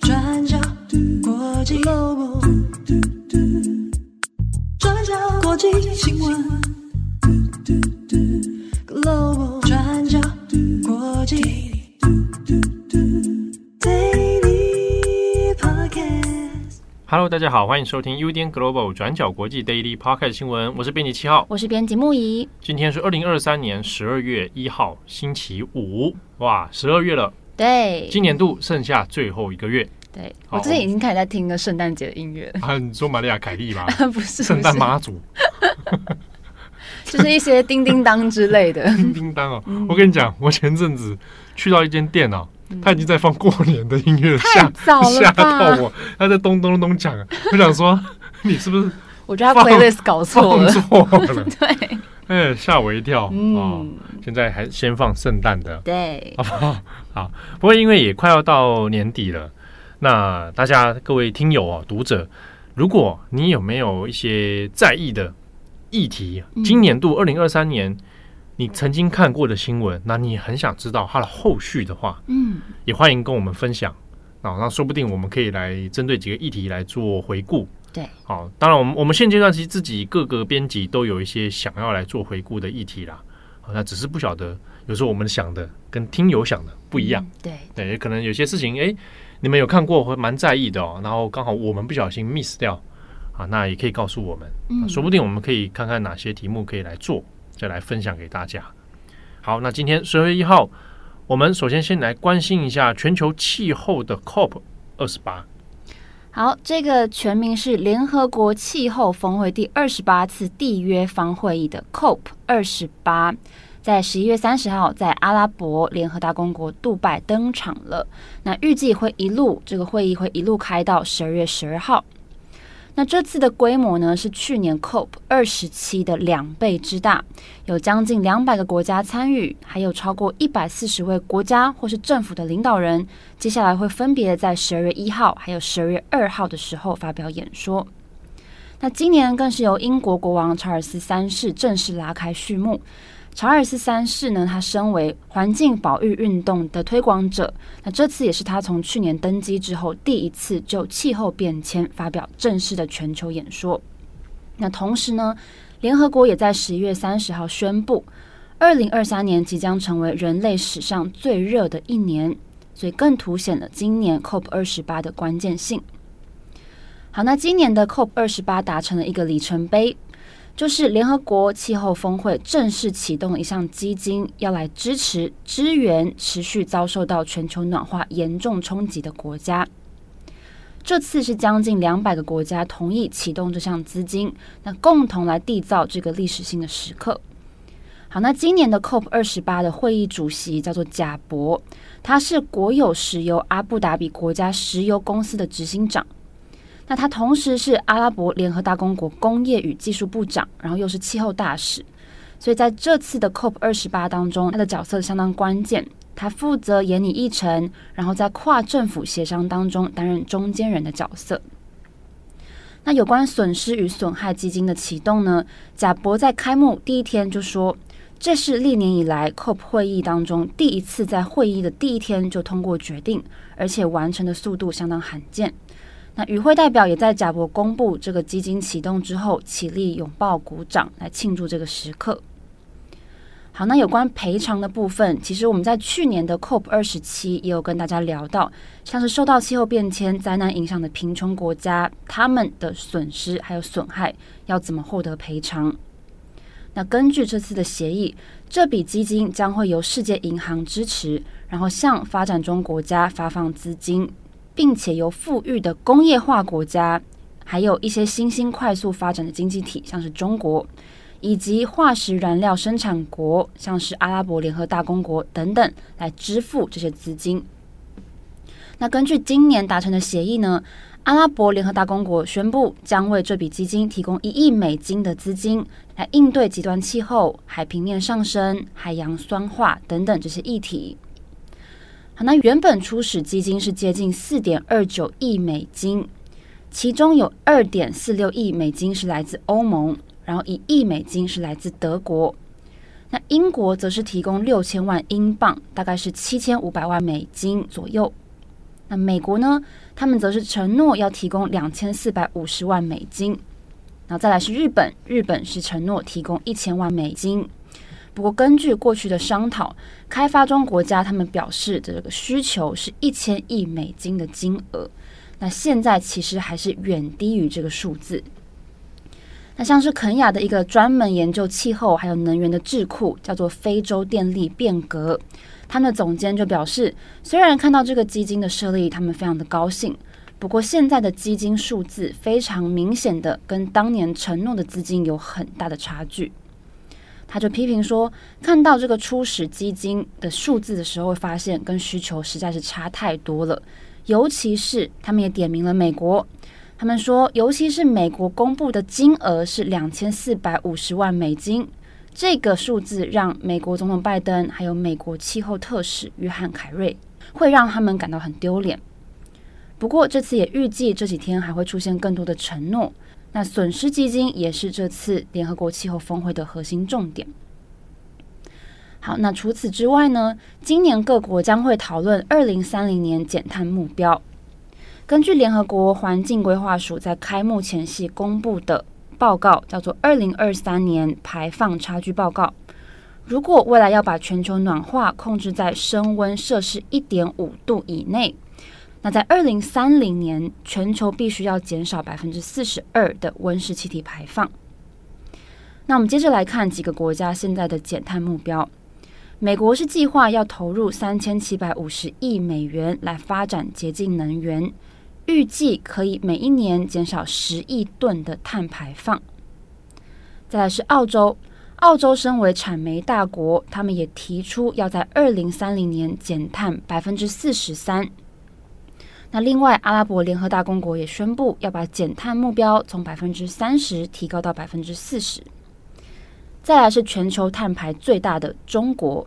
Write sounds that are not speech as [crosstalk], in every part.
转角国际 Global，转角国际新闻 Global，转角国际 Daily Podcast。Hello，大家好，欢迎收听 UDN Global 转角国际 Daily Podcast 新闻，我是编辑七号，我是编辑木仪。今天是二零二三年十二月一号，星期五，哇，十二月了。对，今年度剩下最后一个月。对，我最近已经开始在听个圣诞节的音乐了。啊，你说玛利亚凯莉吗？[laughs] 不是，圣诞妈祖，就是一些叮叮当之类的。[laughs] 叮叮当哦，我跟你讲，我前阵子去到一间店哦，他已经在放过年的音乐，吓吓到我，他在咚咚咚讲，我想说你是不是？我觉得他 playlist 搞错了，错了，[laughs] 对。[laughs] 哎，吓我一跳！嗯、哦，现在还先放圣诞的，对，好不好？[laughs] 好，不过因为也快要到年底了，那大家各位听友啊、读者，如果你有没有一些在意的议题，嗯、今年度二零二三年你曾经看过的新闻，那你很想知道它的后续的话，嗯，也欢迎跟我们分享啊，那说不定我们可以来针对几个议题来做回顾。对，好，当然，我们我们现阶段其实自己各个编辑都有一些想要来做回顾的议题啦，好，那只是不晓得，有时候我们想的跟听友想的不一样，嗯、对。对，可能有些事情，哎，你们有看过会蛮在意的哦，然后刚好我们不小心 miss 掉，啊，那也可以告诉我们，嗯，说不定我们可以看看哪些题目可以来做，再来分享给大家。好，那今天十二月一号，我们首先先来关心一下全球气候的 COP 二十八。好，这个全名是联合国气候峰会第二十八次缔约方会议的 COP 二十八，在十一月三十号在阿拉伯联合大公国杜拜登场了。那预计会一路这个会议会一路开到十二月十二号。那这次的规模呢，是去年 COP 二十七的两倍之大，有将近两百个国家参与，还有超过一百四十位国家或是政府的领导人，接下来会分别在十二月一号还有十二月二号的时候发表演说。那今年更是由英国国王查尔斯三世正式拉开序幕。查尔斯三世呢，他身为环境保育运动的推广者，那这次也是他从去年登基之后第一次就气候变迁发表正式的全球演说。那同时呢，联合国也在十一月三十号宣布，二零二三年即将成为人类史上最热的一年，所以更凸显了今年 COP 二十八的关键性。好，那今年的 COP 二十八达成了一个里程碑。就是联合国气候峰会正式启动一项基金，要来支持支援持续遭受到全球暖化严重冲击的国家。这次是将近两百个国家同意启动这项资金，那共同来缔造这个历史性的时刻。好，那今年的 COP 二十八的会议主席叫做贾博，他是国有石油阿布达比国家石油公司的执行长。那他同时是阿拉伯联合大公国工业与技术部长，然后又是气候大使，所以在这次的 COP 二十八当中，他的角色相当关键。他负责研拟议程，然后在跨政府协商当中担任中间人的角色。那有关损失与损害基金的启动呢？贾伯在开幕第一天就说，这是历年以来 COP 会议当中第一次在会议的第一天就通过决定，而且完成的速度相当罕见。那与会代表也在贾伯公布这个基金启动之后，起立拥抱鼓掌来庆祝这个时刻。好，那有关赔偿的部分，其实我们在去年的 COP 二十七也有跟大家聊到，像是受到气候变迁灾难影响的贫穷国家，他们的损失还有损害要怎么获得赔偿？那根据这次的协议，这笔基金将会由世界银行支持，然后向发展中国家发放资金。并且由富裕的工业化国家，还有一些新兴快速发展的经济体，像是中国，以及化石燃料生产国，像是阿拉伯联合大公国等等，来支付这些资金。那根据今年达成的协议呢，阿拉伯联合大公国宣布将为这笔基金提供一亿美金的资金，来应对极端气候、海平面上升、海洋酸化等等这些议题。好，那原本初始基金是接近四点二九亿美金，其中有二点四六亿美金是来自欧盟，然后一亿美金是来自德国。那英国则是提供六千万英镑，大概是七千五百万美金左右。那美国呢？他们则是承诺要提供两千四百五十万美金。然后再来是日本，日本是承诺提供一千万美金。不过根据过去的商讨，开发中国家他们表示的这个需求是一千亿美金的金额。那现在其实还是远低于这个数字。那像是肯亚的一个专门研究气候还有能源的智库，叫做非洲电力变革。他们的总监就表示，虽然看到这个基金的设立，他们非常的高兴，不过现在的基金数字非常明显的跟当年承诺的资金有很大的差距。他就批评说，看到这个初始基金的数字的时候，发现跟需求实在是差太多了，尤其是他们也点名了美国。他们说，尤其是美国公布的金额是两千四百五十万美金，这个数字让美国总统拜登还有美国气候特使约翰凯瑞会让他们感到很丢脸。不过这次也预计这几天还会出现更多的承诺。那损失基金也是这次联合国气候峰会的核心重点。好，那除此之外呢，今年各国将会讨论二零三零年减碳目标。根据联合国环境规划署在开幕前夕公布的报告，叫做《二零二三年排放差距报告》。如果未来要把全球暖化控制在升温摄氏一点五度以内，那在二零三零年，全球必须要减少百分之四十二的温室气体排放。那我们接着来看几个国家现在的减碳目标。美国是计划要投入三千七百五十亿美元来发展洁净能源。预计可以每一年减少十亿吨的碳排放。再来是澳洲，澳洲身为产煤大国，他们也提出要在二零三零年减碳百分之四十三。那另外，阿拉伯联合大公国也宣布要把减碳目标从百分之三十提高到百分之四十。再来是全球碳排最大的中国。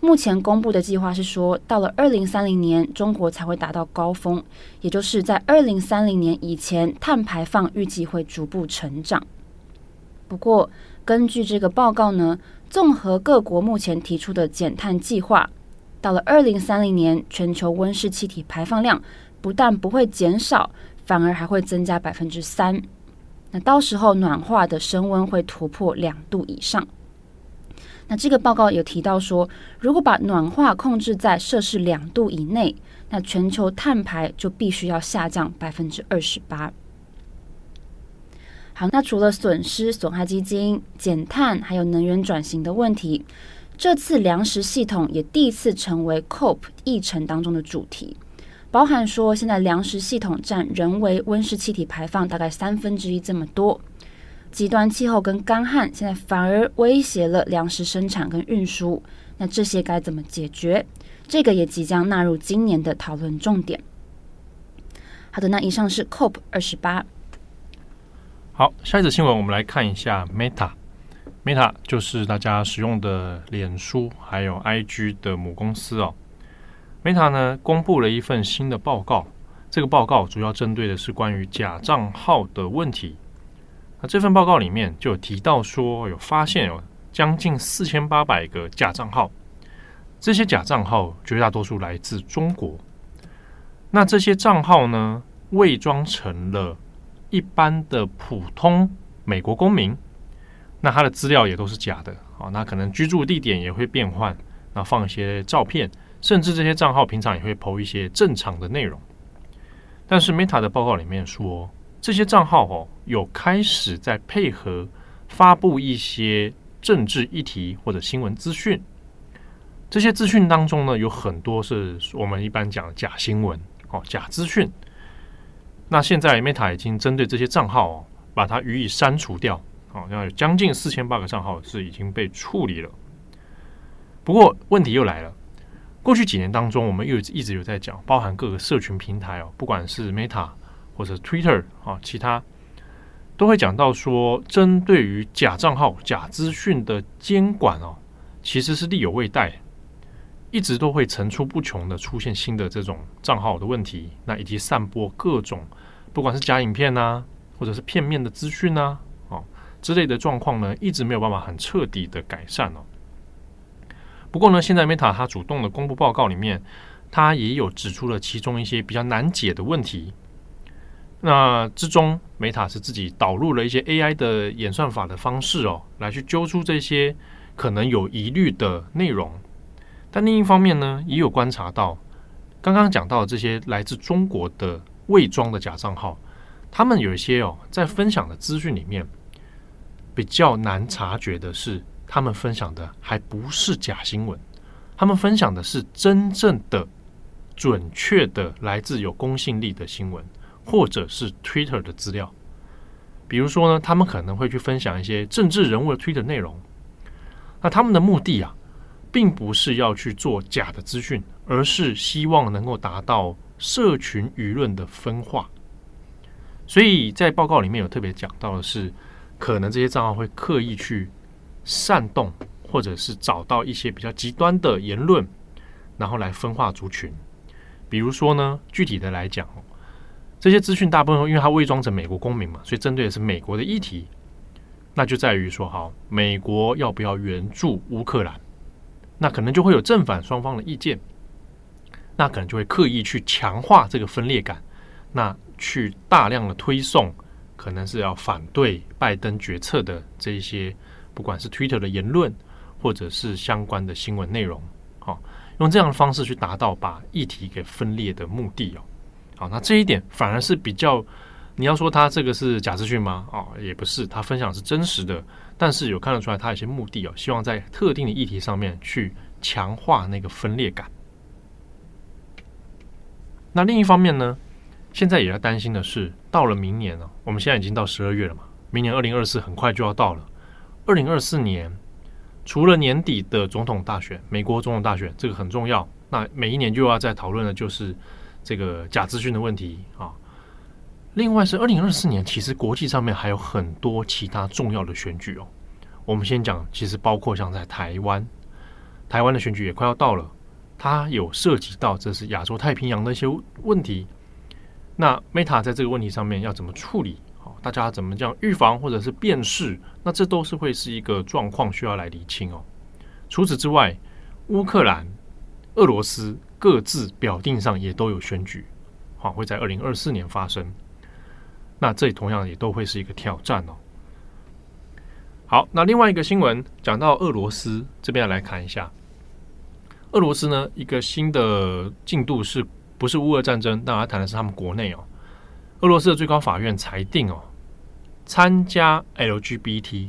目前公布的计划是说，到了二零三零年，中国才会达到高峰，也就是在二零三零年以前，碳排放预计会逐步成长。不过，根据这个报告呢，综合各国目前提出的减碳计划，到了二零三零年，全球温室气体排放量不但不会减少，反而还会增加百分之三。那到时候暖化的升温会突破两度以上。那这个报告有提到说，如果把暖化控制在摄氏两度以内，那全球碳排就必须要下降百分之二十八。好，那除了损失损害基金、减碳还有能源转型的问题，这次粮食系统也第一次成为 COP 议程当中的主题，包含说现在粮食系统占人为温室气体排放大概三分之一这么多。极端气候跟干旱现在反而威胁了粮食生产跟运输，那这些该怎么解决？这个也即将纳入今年的讨论重点。好的，那以上是 COP 二十八。好，下一则新闻我们来看一下 Meta。Meta 就是大家使用的脸书还有 IG 的母公司哦。Meta 呢公布了一份新的报告，这个报告主要针对的是关于假账号的问题。那这份报告里面就有提到说，有发现有将近四千八百个假账号，这些假账号绝大多数来自中国。那这些账号呢，伪装成了一般的普通美国公民，那他的资料也都是假的啊。那可能居住地点也会变换，那放一些照片，甚至这些账号平常也会 po 一些正常的内容。但是 Meta 的报告里面说，这些账号哦，有开始在配合发布一些政治议题或者新闻资讯。这些资讯当中呢，有很多是我们一般讲的假新闻哦，假资讯。那现在 Meta 已经针对这些账号哦，把它予以删除掉。哦，那有将近四千八个账号是已经被处理了。不过问题又来了，过去几年当中，我们又一直有在讲，包含各个社群平台哦，不管是 Meta。或者 Twitter 啊，其他都会讲到说，针对于假账号、假资讯的监管哦，其实是力有未逮，一直都会层出不穷的出现新的这种账号的问题，那以及散播各种不管是假影片呐，或者是片面的资讯呐，哦之类的状况呢，一直没有办法很彻底的改善哦。不过呢，现在 Meta 它主动的公布报告里面，它也有指出了其中一些比较难解的问题。那之中，Meta 是自己导入了一些 AI 的演算法的方式哦，来去揪出这些可能有疑虑的内容。但另一方面呢，也有观察到，刚刚讲到的这些来自中国的伪装的假账号，他们有一些哦，在分享的资讯里面比较难察觉的是，他们分享的还不是假新闻，他们分享的是真正的、准确的来自有公信力的新闻。或者是 Twitter 的资料，比如说呢，他们可能会去分享一些政治人物的 Twitter 内容。那他们的目的啊，并不是要去做假的资讯，而是希望能够达到社群舆论的分化。所以在报告里面有特别讲到的是，可能这些账号会刻意去煽动，或者是找到一些比较极端的言论，然后来分化族群。比如说呢，具体的来讲。这些资讯大部分因为它伪装成美国公民嘛，所以针对的是美国的议题，那就在于说，好，美国要不要援助乌克兰？那可能就会有正反双方的意见，那可能就会刻意去强化这个分裂感，那去大量的推送可能是要反对拜登决策的这些，不管是 Twitter 的言论或者是相关的新闻内容，好，用这样的方式去达到把议题给分裂的目的哦。好，那这一点反而是比较，你要说他这个是假资讯吗？哦，也不是，他分享是真实的，但是有看得出来他有些目的哦，希望在特定的议题上面去强化那个分裂感。那另一方面呢，现在也要担心的是，到了明年呢，我们现在已经到十二月了嘛，明年二零二四很快就要到了。二零二四年除了年底的总统大选，美国总统大选这个很重要，那每一年就要再讨论的就是。这个假资讯的问题啊，另外是二零二四年，其实国际上面还有很多其他重要的选举哦。我们先讲，其实包括像在台湾，台湾的选举也快要到了，它有涉及到这是亚洲太平洋的一些问题。那 Meta 在这个问题上面要怎么处理？大家怎么这样预防或者是辨识？那这都是会是一个状况需要来厘清哦。除此之外，乌克兰、俄罗斯。各自表定上也都有选举，好，会在二零二四年发生。那这同样也都会是一个挑战哦。好，那另外一个新闻讲到俄罗斯这边来看一下，俄罗斯呢，一个新的进度是不是乌俄战争？当然谈的是他们国内哦。俄罗斯的最高法院裁定哦，参加 LGBT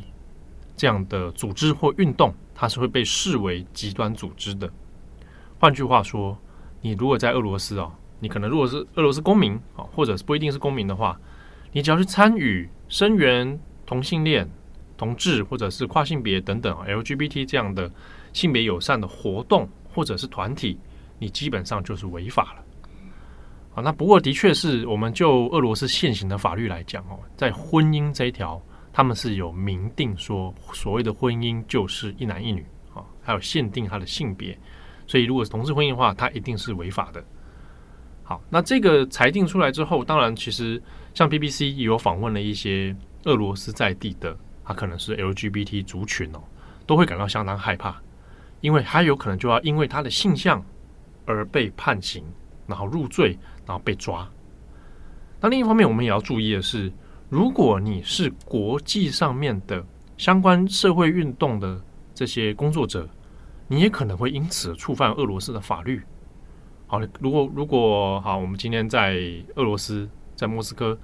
这样的组织或运动，它是会被视为极端组织的。换句话说，你如果在俄罗斯哦，你可能如果是俄罗斯公民啊，或者是不一定是公民的话，你只要去参与声援同性恋、同志或者是跨性别等等 LGBT 这样的性别友善的活动或者是团体，你基本上就是违法了。啊，那不过的确是我们就俄罗斯现行的法律来讲哦，在婚姻这一条，他们是有明定说，所谓的婚姻就是一男一女啊，还有限定他的性别。所以，如果是同志婚姻的话，它一定是违法的。好，那这个裁定出来之后，当然，其实像 BBC 也有访问了一些俄罗斯在地的，他可能是 LGBT 族群哦，都会感到相当害怕，因为他有可能就要因为他的性向而被判刑，然后入罪，然后被抓。那另一方面，我们也要注意的是，如果你是国际上面的相关社会运动的这些工作者。你也可能会因此触犯俄罗斯的法律。好，如果如果好，我们今天在俄罗斯，在莫斯科，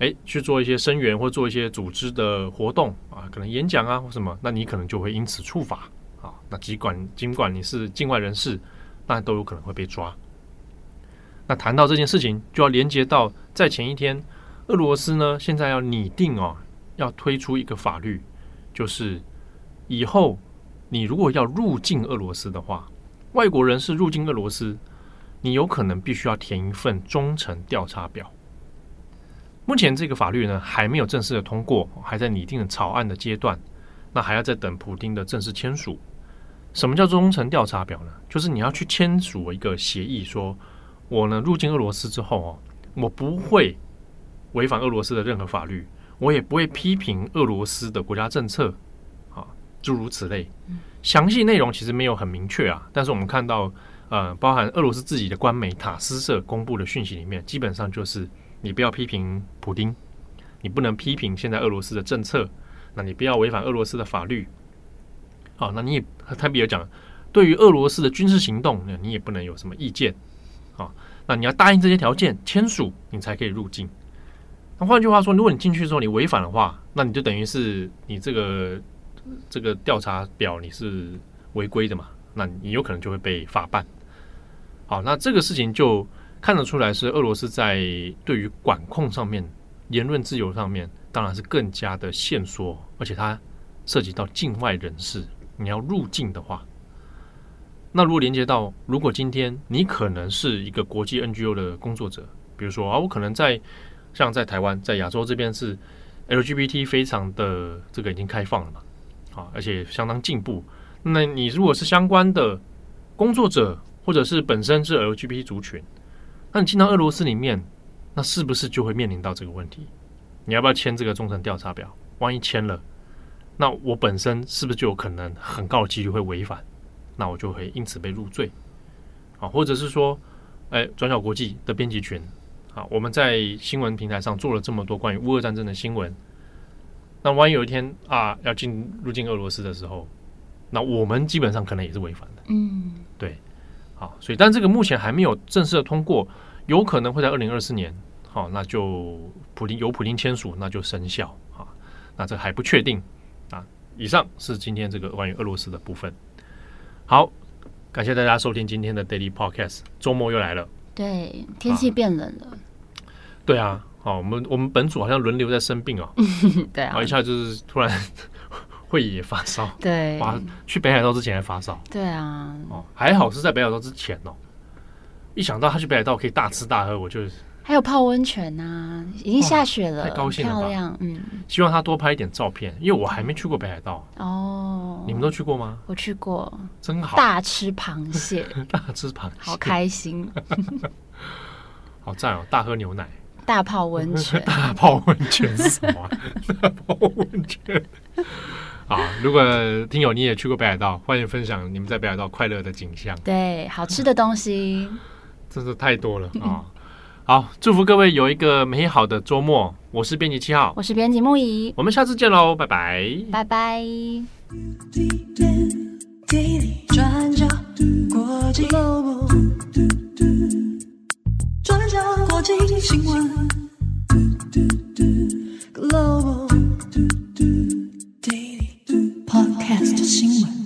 哎，去做一些声援或做一些组织的活动啊，可能演讲啊或什么，那你可能就会因此触法啊。那尽管尽管你是境外人士，那都有可能会被抓。那谈到这件事情，就要连接到在前一天，俄罗斯呢现在要拟定哦，要推出一个法律，就是以后。你如果要入境俄罗斯的话，外国人是入境俄罗斯，你有可能必须要填一份忠诚调查表。目前这个法律呢还没有正式的通过，还在拟定的草案的阶段，那还要再等普丁的正式签署。什么叫忠诚调查表呢？就是你要去签署一个协议，说我呢入境俄罗斯之后哦，我不会违反俄罗斯的任何法律，我也不会批评俄罗斯的国家政策。诸如此类，详细内容其实没有很明确啊，但是我们看到，呃，包含俄罗斯自己的官媒塔斯社公布的讯息里面，基本上就是你不要批评普丁，你不能批评现在俄罗斯的政策，那你不要违反俄罗斯的法律。好，那你也特别讲，对于俄罗斯的军事行动，那你也不能有什么意见。啊，那你要答应这些条件，签署你才可以入境。那换句话说，如果你进去之后你违反的话，那你就等于是你这个这个调查表你是违规的嘛？那你有可能就会被法办。好，那这个事情就看得出来是俄罗斯在对于管控上面、言论自由上面，当然是更加的限缩，而且它涉及到境外人士，你要入境的话，那如果连接到，如果今天你可能是一个国际 NGO 的工作者，比如说啊，我可能在。像在台湾，在亚洲这边是 LGBT 非常的这个已经开放了嘛，啊，而且相当进步。那你如果是相关的工作者，或者是本身是 LGBT 族群，那你进到俄罗斯里面，那是不是就会面临到这个问题？你要不要签这个忠诚调查表？万一签了，那我本身是不是就有可能很高的几率会违反？那我就会因此被入罪啊，或者是说，哎，转角国际的编辑群。啊，我们在新闻平台上做了这么多关于乌俄战争的新闻，那万一有一天啊要进入境俄罗斯的时候，那我们基本上可能也是违反的。嗯，对，好，所以但这个目前还没有正式的通过，有可能会在二零二四年，好，那就普丁由普丁签署，那就生效啊，那这还不确定啊。以上是今天这个关于俄罗斯的部分。好，感谢大家收听今天的 Daily Podcast，周末又来了。对，天气变冷了。啊对啊，哦，我们我们本组好像轮流在生病哦。[laughs] 对啊，然后一下就是突然 [laughs] 会也发烧。对，去北海道之前还发烧。对啊，哦，还好是在北海道之前哦。一想到他去北海道可以大吃大喝，我就还有泡温泉呐，已经下雪了，太高兴了，漂亮。嗯，希望他多拍一点照片，因为我还没去过北海道。哦，你们都去过吗？我去过，真好，大吃螃蟹，[laughs] 大吃螃蟹，好开心，[laughs] 好赞哦，大喝牛奶。大泡温泉，[laughs] 大泡温泉是什么？大泡温泉。啊，如果听友你也去过北海道，欢迎分享你们在北海道快乐的景象。对，好吃的东西真是太多了啊！好，祝福各位有一个美好的周末。我是编辑七号，我是编辑木仪，我们下次见喽，拜拜，拜拜。Podcast 新闻。